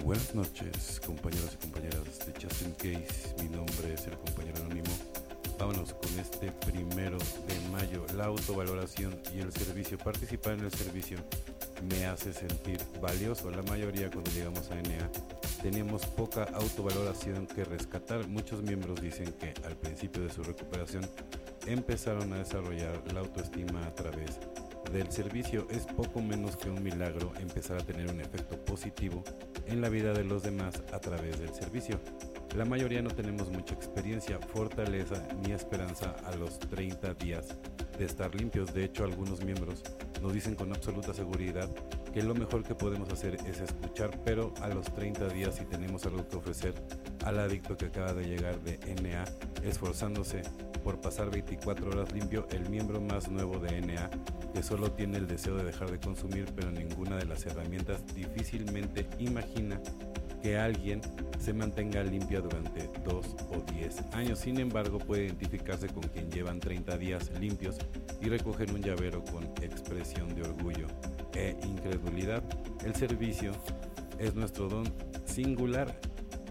Buenas noches, compañeros y compañeras de Just In Case. Mi nombre es el compañero anónimo. Vámonos con este primero de mayo. La autovaloración y el servicio. Participar en el servicio me hace sentir valioso. La mayoría cuando llegamos a NA tenemos poca autovaloración que rescatar. Muchos miembros dicen que al principio de su recuperación empezaron a desarrollar la autoestima a través del servicio. Es poco menos que un milagro empezar a tener un efecto positivo en la vida de los demás a través del servicio. La mayoría no tenemos mucha experiencia, fortaleza ni esperanza a los 30 días de estar limpios. De hecho, algunos miembros nos dicen con absoluta seguridad que lo mejor que podemos hacer es escuchar, pero a los 30 días si tenemos algo que ofrecer al adicto que acaba de llegar de NA, esforzándose por pasar 24 horas limpio, el miembro más nuevo de NA, que solo tiene el deseo de dejar de consumir, pero ninguna de las herramientas difícilmente imagina que alguien se mantenga limpia durante 2 o 10 años. Sin embargo, puede identificarse con quien llevan 30 días limpios y recogen un llavero con expresión de orgullo e incredulidad. El servicio es nuestro don singular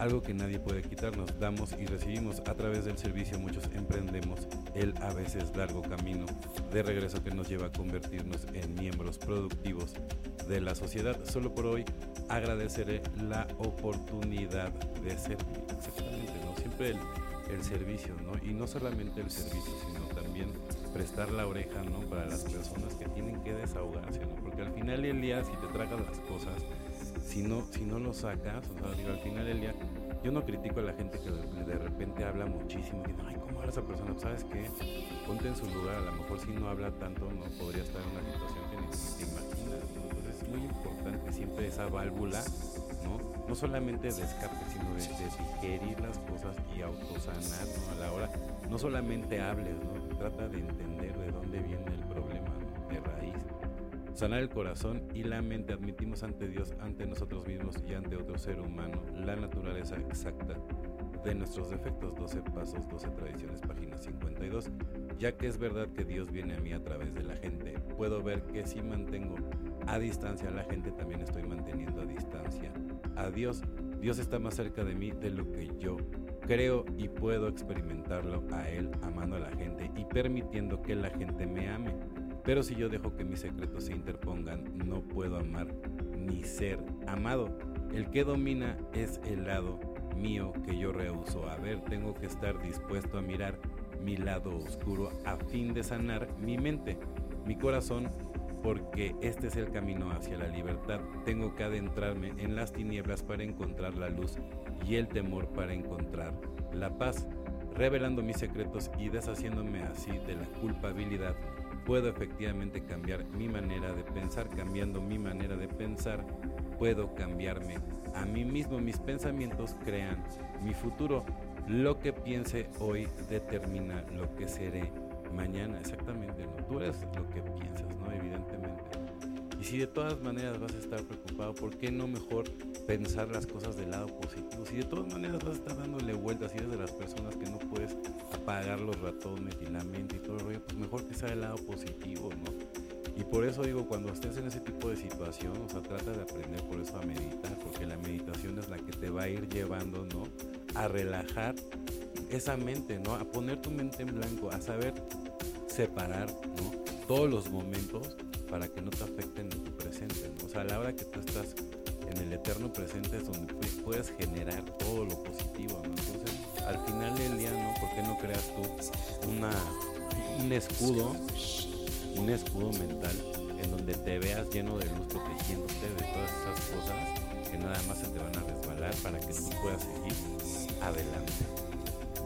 algo que nadie puede quitarnos. Damos y recibimos a través del servicio. Muchos emprendemos el a veces largo camino de regreso que nos lleva a convertirnos en miembros productivos de la sociedad. Solo por hoy agradeceré la oportunidad de servir. Exactamente, ¿no? Siempre el, servicio, ¿no? Y no solamente el servicio, sino también prestar la oreja, ¿no? Para las personas que tienen que desahogarse, ¿no? Porque al final del día, si te tragas las cosas, si no, si no lo sacas, o sea, digo, al final del día, yo no critico a la gente que de, repente habla muchísimo ay, ¿cómo habla esa persona? Pues, ¿Sabes qué? Ponte en su lugar, a lo mejor si no habla tanto, no podría estar en una situación que ni te imaginas. Entonces es muy importante siempre esa válvula, ¿no? No solamente de sino de, digerir las cosas y autosanar, ¿no? A la hora, no solamente hables, ¿no? Trata de entender de dónde viene el problema, De raíz sanar el corazón y la mente. Admitimos ante Dios, ante nosotros mismos y ante otro ser humano la naturaleza exacta de nuestros defectos. 12 pasos, 12 tradiciones, página 52. Ya que es verdad que Dios viene a mí a través de la gente, puedo ver que si mantengo a distancia a la gente, también estoy manteniendo a distancia a Dios. Dios está más cerca de mí de lo que yo creo y puedo experimentarlo a Él amando a la gente y permitiendo que la gente me ame. Pero si yo dejo que mis secretos se interpongan, no puedo amar ni ser amado. El que domina es el lado mío que yo rehuso a ver. Tengo que estar dispuesto a mirar mi lado oscuro a fin de sanar mi mente, mi corazón, porque este es el camino hacia la libertad. Tengo que adentrarme en las tinieblas para encontrar la luz y el temor para encontrar la paz, revelando mis secretos y deshaciéndome así de la culpabilidad puedo efectivamente cambiar mi manera de pensar, cambiando mi manera de pensar, puedo cambiarme a mí mismo. Mis pensamientos crean mi futuro. Lo que piense hoy determina lo que seré mañana. Exactamente. Tú eres lo que piensas, ¿no? Evidentemente. Y si de todas maneras vas a estar preocupado, ¿por qué no mejor pensar las cosas del lado positivo? Si de todas maneras vas a estar dándole vueltas y eres de las personas que no puedes apagar los ratones y la mente y todo el rollo, pues mejor que sea del lado positivo, ¿no? Y por eso digo, cuando estés en ese tipo de situación, o sea, trata de aprender por eso a meditar, porque la meditación es la que te va a ir llevando, ¿no? A relajar esa mente, ¿no? A poner tu mente en blanco, a saber separar, ¿no? Todos los momentos para que no te afecten en tu presente. O sea, a la hora que tú estás en el eterno presente es donde puedes generar todo lo positivo. Entonces, al final del día, ¿no? ¿Por qué no creas tú una, un escudo, un escudo mental en donde te veas lleno de luz protegiéndote de todas esas cosas que nada más se te van a resbalar para que tú puedas seguir adelante?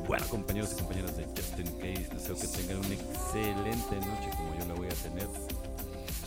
Bueno, compañeros y compañeras de Justin Case, deseo que tengan una excelente noche como yo la voy a tener